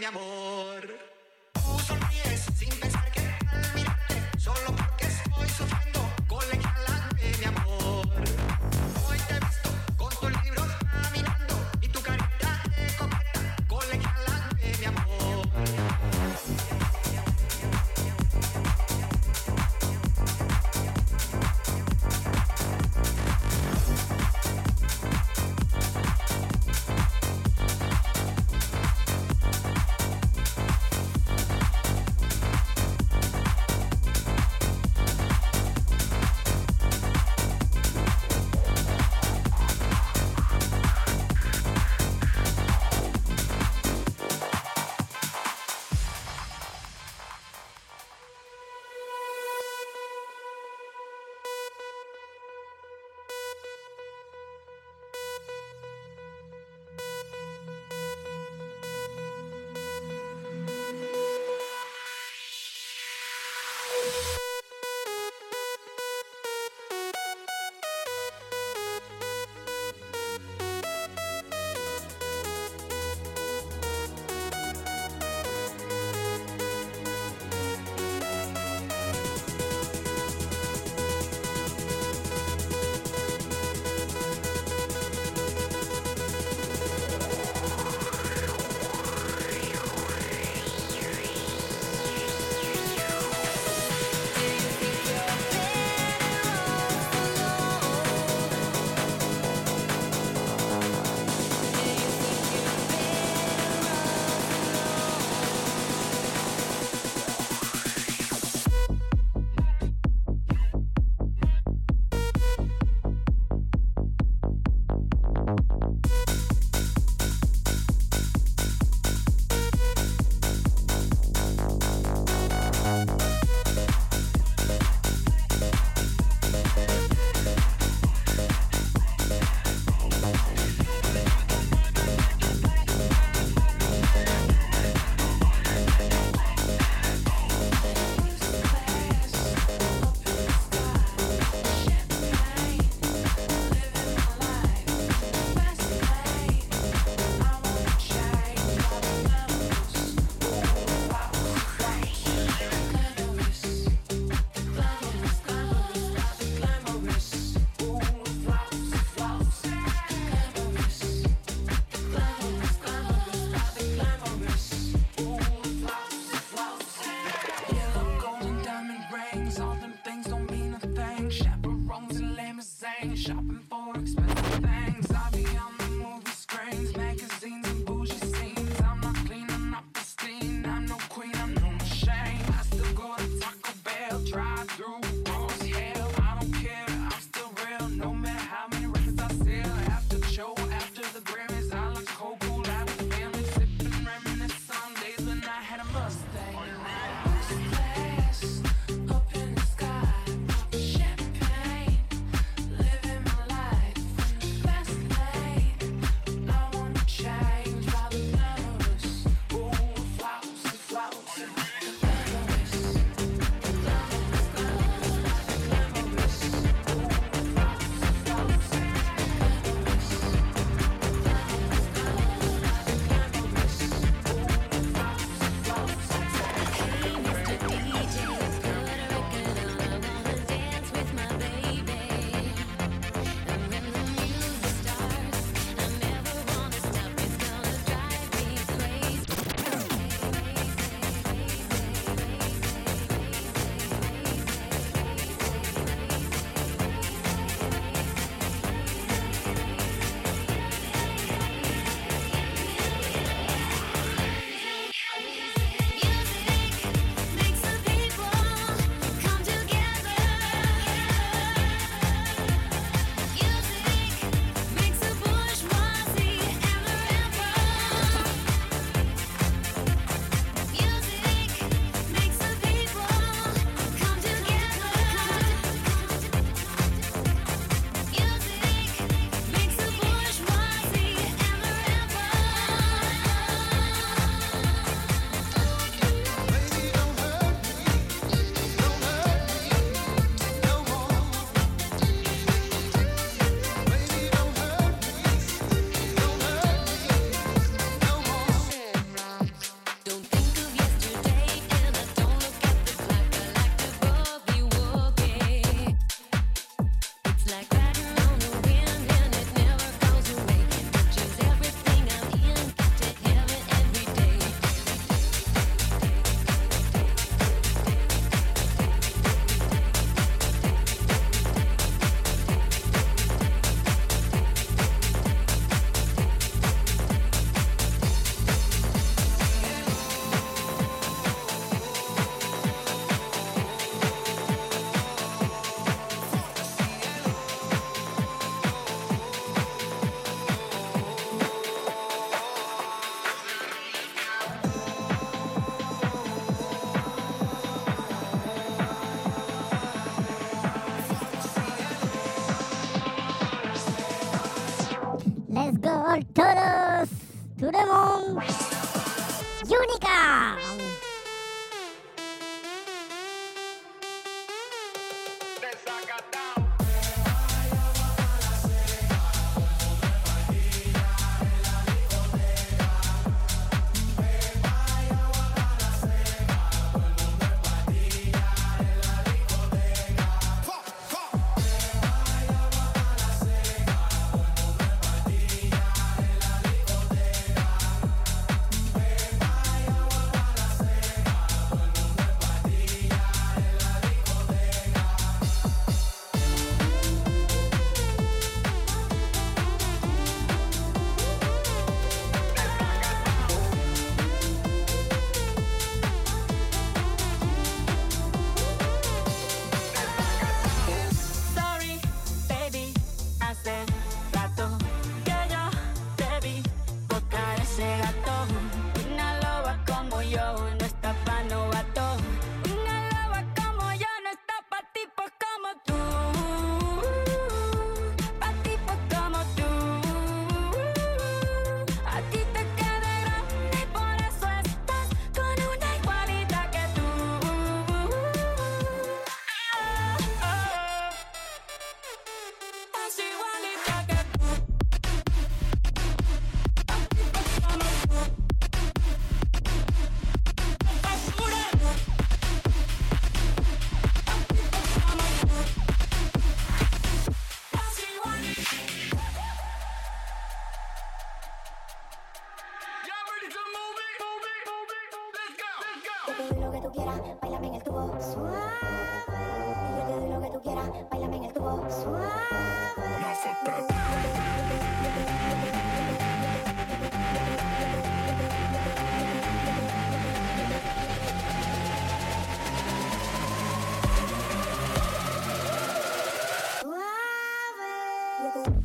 mi amor.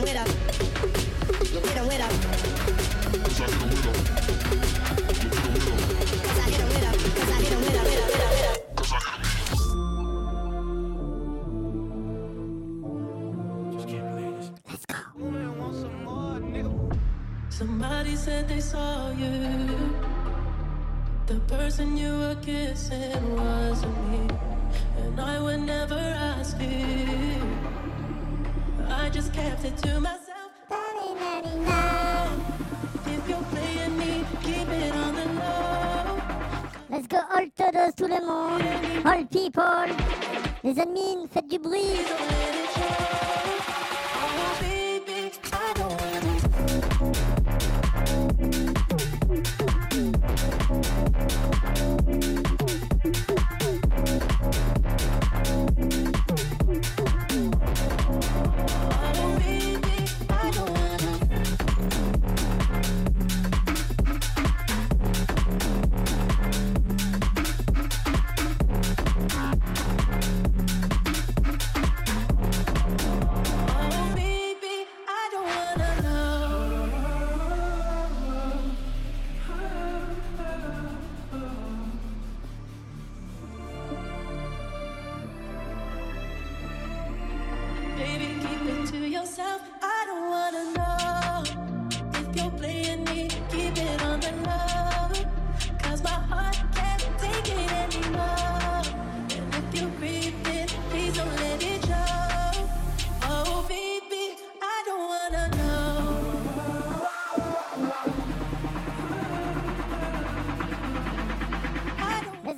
get I I Somebody said they saw you. The person you were kissing was. People. Les admins, faites du bruit.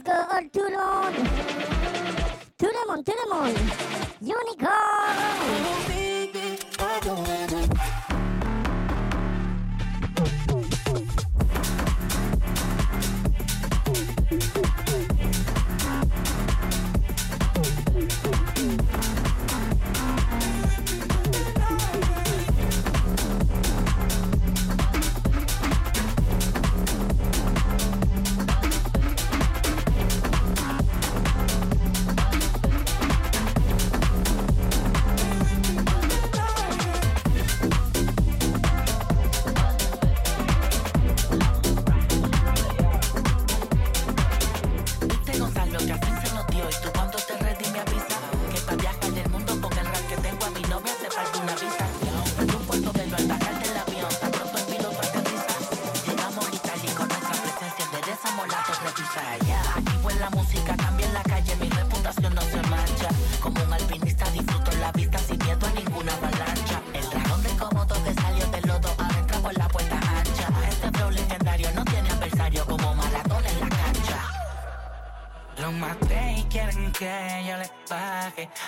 go on too long. To the moon, to the moon. Unicorn.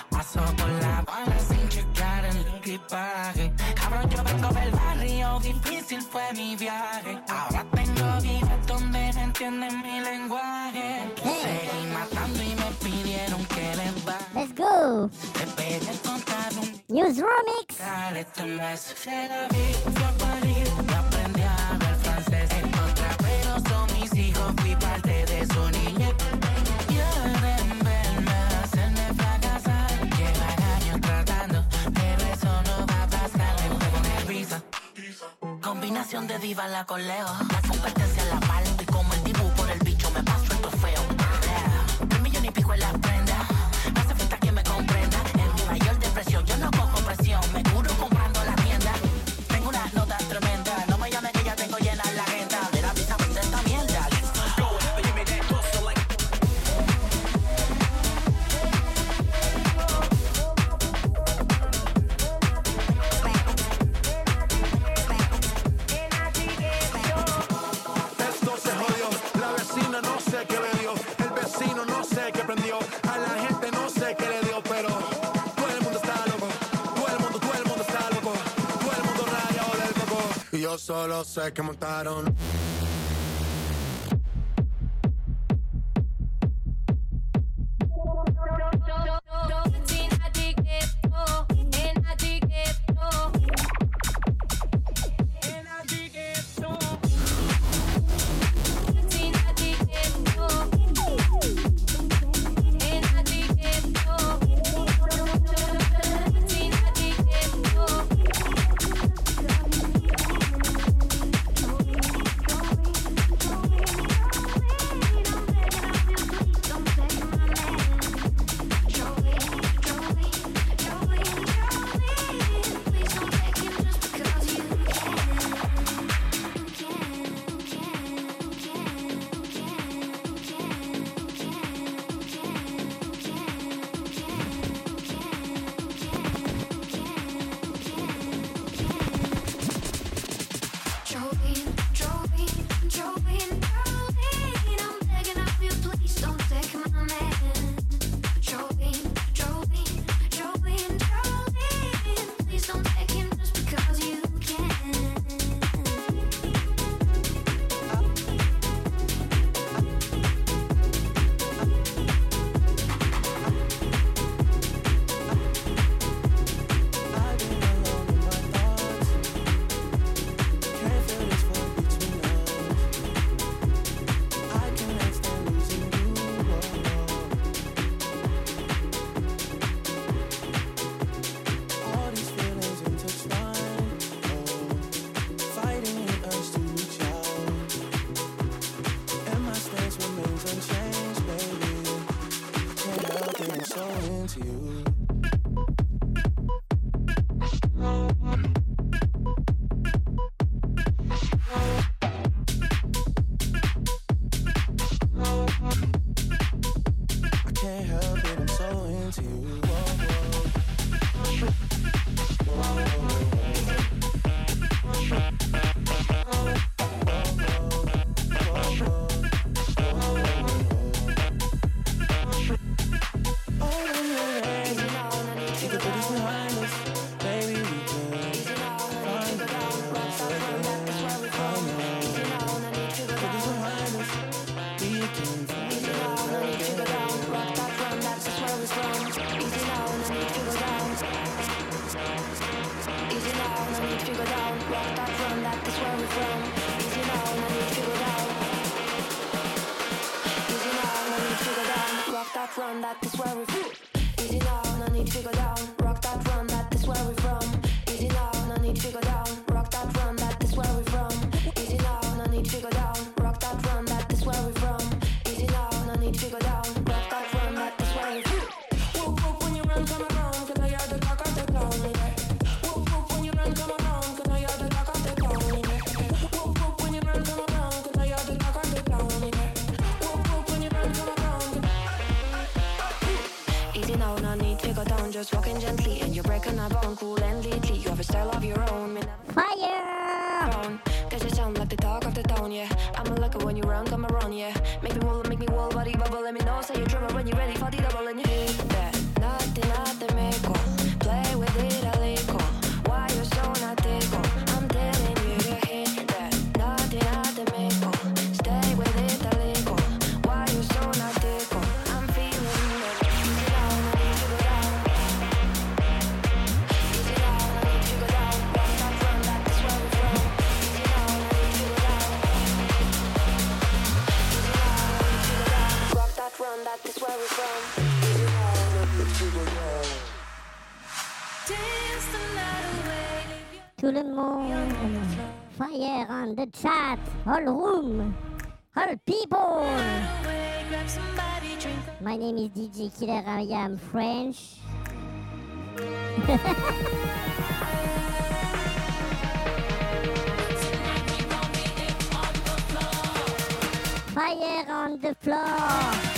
Paso por la bala sin checar el equipaje. Cabrón, yo vengo del barrio, difícil fue mi viaje. Ahora tengo vidas donde no entienden mi lenguaje. Seguí matando y me pidieron que les va. Let's go. Te pegué contar un. Newsroom Mix. Dale, combinación de diva la coleo. La competencia la palo y como el tipo sé que montaron. figure down. just walking gently, and you're breaking a bone, cool and lately You have a style of your own. Fire! Cause you sound like the of the town, yeah. I'm Hello! Hello, people! My name is DJ Killer, I am French. Fire on the floor!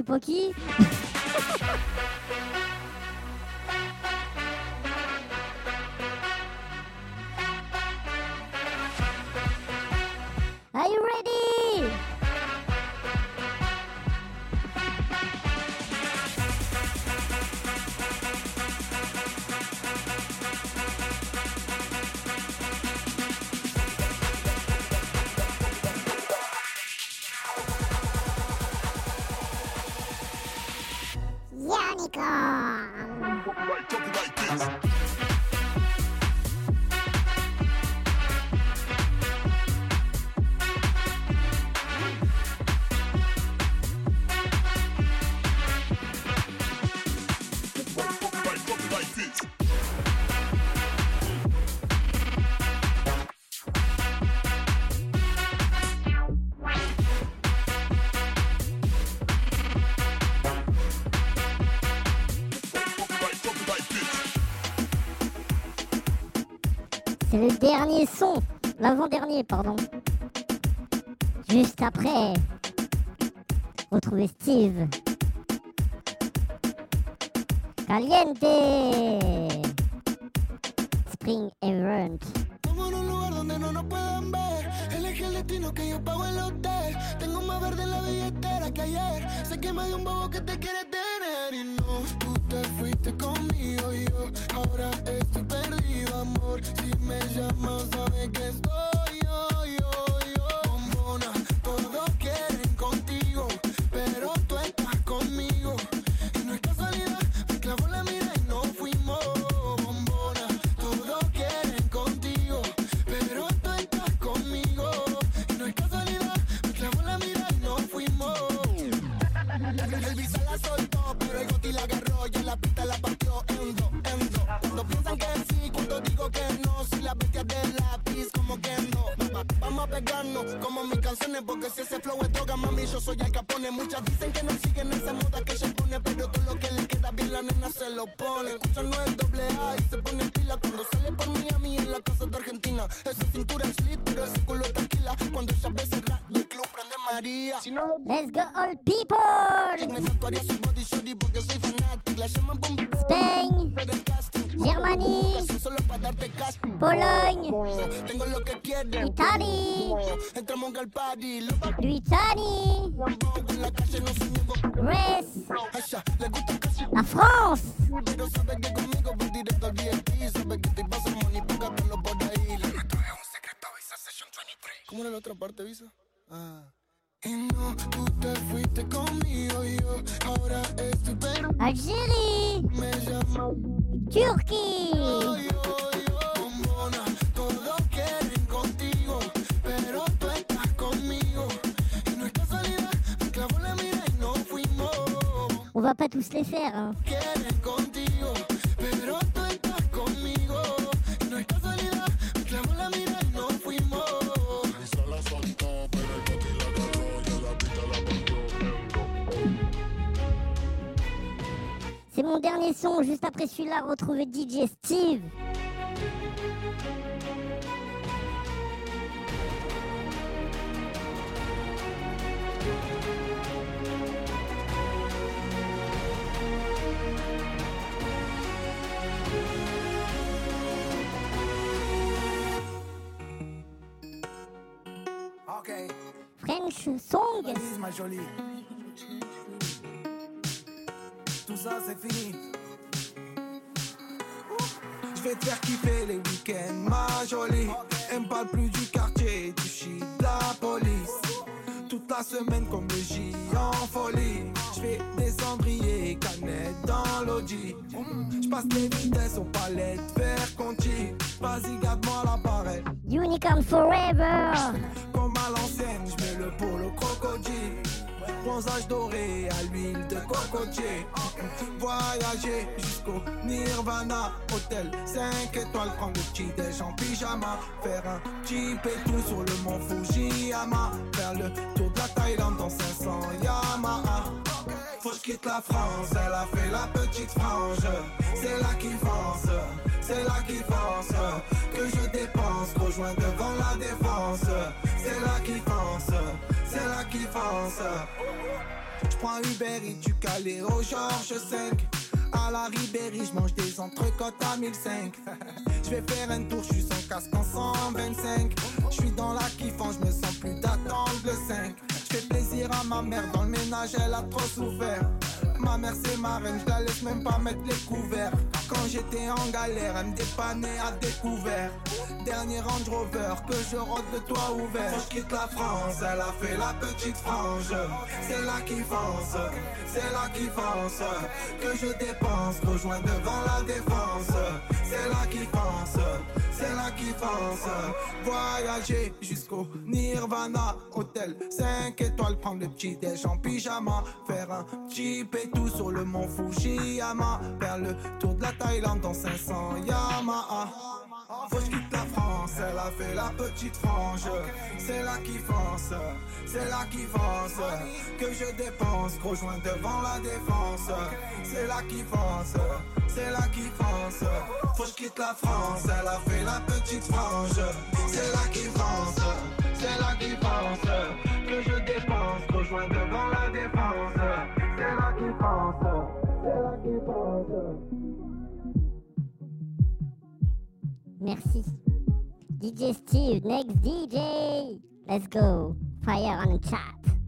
esse pouquinho. 啊 le dernier son, l'avant-dernier, pardon. Juste après, retrouvez Steve. Caliente. Spring Event. Destino que yo pago el hotel. Tengo más verde en la billetera que ayer. Sé que me dio un bobo que te quiere tener. Y no, tú te fuiste conmigo y yo ahora estoy perdido, amor. Si me llamas, sabes que estoy pegarnos como mis canciones, porque si ese flow es droga, mami, yo soy el capone. Muchas dicen que no siguen esa moda que se pone, pero todo lo que le queda bien la nena se lo pone. Escuchan no es doble A y se pone pila cuando sale por Miami en la casa de Argentina. Esa cintura es lit, pero ese culo tranquila. Cuando ella ve el club Let's go all people. Spain. Germany. Pologne. Tengo lo que. Italy. Entramos al. Italy. Res. La France. ¿Cómo era la otra parte, Visa? Ah. Algérie, Turquie, on va pas tous les faire. Hein. Son. Juste après celui-là, retrouvez DJ Steve. Ok, French Song. Ma jolie. Tout ça c'est fini. Je vais te faire kiffer les week-ends, ma jolie. Elle me parle plus du quartier, du shit, de la police. Toute la semaine comme le J en folie. Je fais des cendriers, canettes dans l'audi. Je passe les vitesses aux palettes, faire Conti. Vas-y, garde-moi l'appareil. Unicorn Forever. Comme à l'ancienne, je mets le polo crocodile. Bronzage doré à l'huile de cocotier. Voyager jusqu'au Nirvana. Hôtel 5 étoiles, prendre le petit déj en pyjama. Faire un petit tout sur le mont Fujiyama. Faire le tour de la Thaïlande dans 500 Yamaha. Faut que je quitte la France, elle a fait la petite frange. C'est là qui fonce, c'est là qui fonce. Que je dépense, rejoins devant la défense. C'est là qui fonce, c'est là qui fonce. Je prends Uber et du Calais au Georges 5. À la Ribéry, je mange des entrecôtes à 1005. Je vais faire un tour, je suis sans casque en 125. Je suis dans la kiffant, je me sens plus d'attendre le 5. Je fais plaisir à ma mère, dans le ménage elle a trop souffert. Ma mère c'est ma reine, je la laisse même pas mettre les couverts. Quand j'étais en galère, elle me dépannait à découvert. Dernier Range Rover que je rôde de toit ouvert. Quand je quitte la France, elle a fait la petite frange. C'est là qui fonce, c'est là qui fonce. Que je dépense, rejoins devant la défense. C'est là qui fonce, c'est là qui fonce. Voyager jusqu'au Nirvana, hôtel 5 étoiles, prendre le petit déj en pyjama. Faire un petit tout sur le mont Fujiyama. Faire le tour de la Thaïlande dans 500 Yamaha. Faut que quitte la France, elle a fait la petite frange. C'est là qui fonce, c'est là qui fonce. Que je dépense, rejoins devant la défense. C'est là qui fonce, c'est là qui fonce. Faut que quitte la France, elle a fait la petite frange. C'est là qui fonce, c'est là qui fonce. Que je dépense, rejoins devant la défense. C'est là qui fonce, c'est là qui fonce. Merci. DJ Steve, next DJ. Let's go. Fire on the chat.